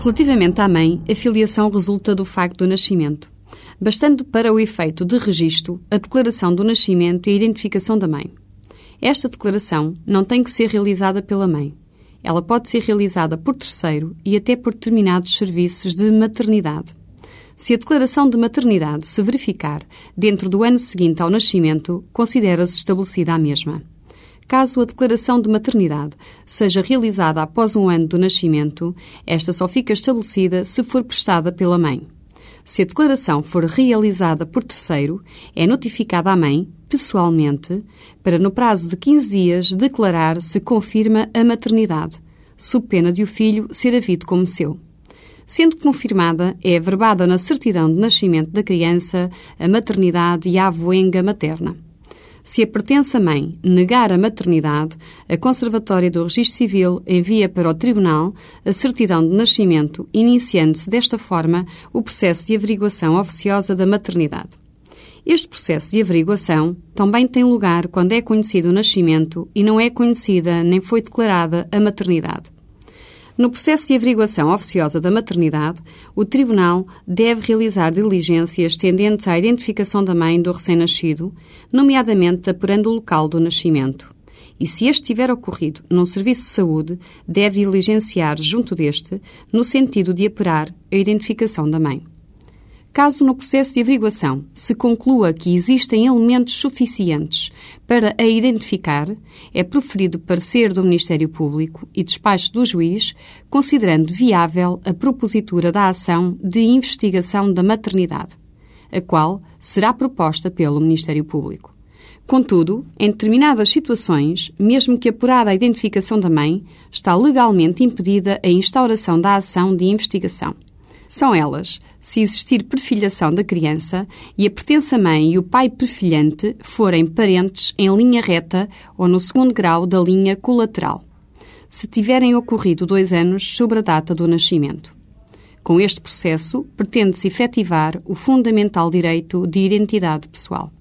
Relativamente à mãe, a filiação resulta do facto do nascimento, bastando para o efeito de registro a declaração do nascimento e a identificação da mãe. Esta declaração não tem que ser realizada pela mãe. Ela pode ser realizada por terceiro e até por determinados serviços de maternidade. Se a declaração de maternidade se verificar dentro do ano seguinte ao nascimento, considera-se estabelecida a mesma. Caso a declaração de maternidade seja realizada após um ano do nascimento, esta só fica estabelecida se for prestada pela mãe. Se a declaração for realizada por terceiro, é notificada à mãe, pessoalmente, para no prazo de 15 dias declarar se confirma a maternidade, sob pena de o filho ser havido como seu. Sendo confirmada, é averbada na certidão de nascimento da criança a maternidade e a avoenga materna. Se a pertença mãe negar a maternidade, a Conservatória do Registro Civil envia para o Tribunal a certidão de nascimento, iniciando-se desta forma o processo de averiguação oficiosa da maternidade. Este processo de averiguação também tem lugar quando é conhecido o nascimento e não é conhecida nem foi declarada a maternidade. No processo de averiguação oficiosa da maternidade, o Tribunal deve realizar diligências tendentes à identificação da mãe do recém-nascido, nomeadamente apurando o local do nascimento. E se este tiver ocorrido num serviço de saúde, deve diligenciar junto deste, no sentido de apurar a identificação da mãe. Caso no processo de averiguação se conclua que existem elementos suficientes para a identificar, é proferido parecer do Ministério Público e despacho do juiz, considerando viável a propositura da ação de investigação da maternidade, a qual será proposta pelo Ministério Público. Contudo, em determinadas situações, mesmo que apurada a identificação da mãe, está legalmente impedida a instauração da ação de investigação. São elas se existir perfilhação da criança e a pertença mãe e o pai perfilhante forem parentes em linha reta ou no segundo grau da linha colateral, se tiverem ocorrido dois anos sobre a data do nascimento. Com este processo, pretende-se efetivar o fundamental direito de identidade pessoal.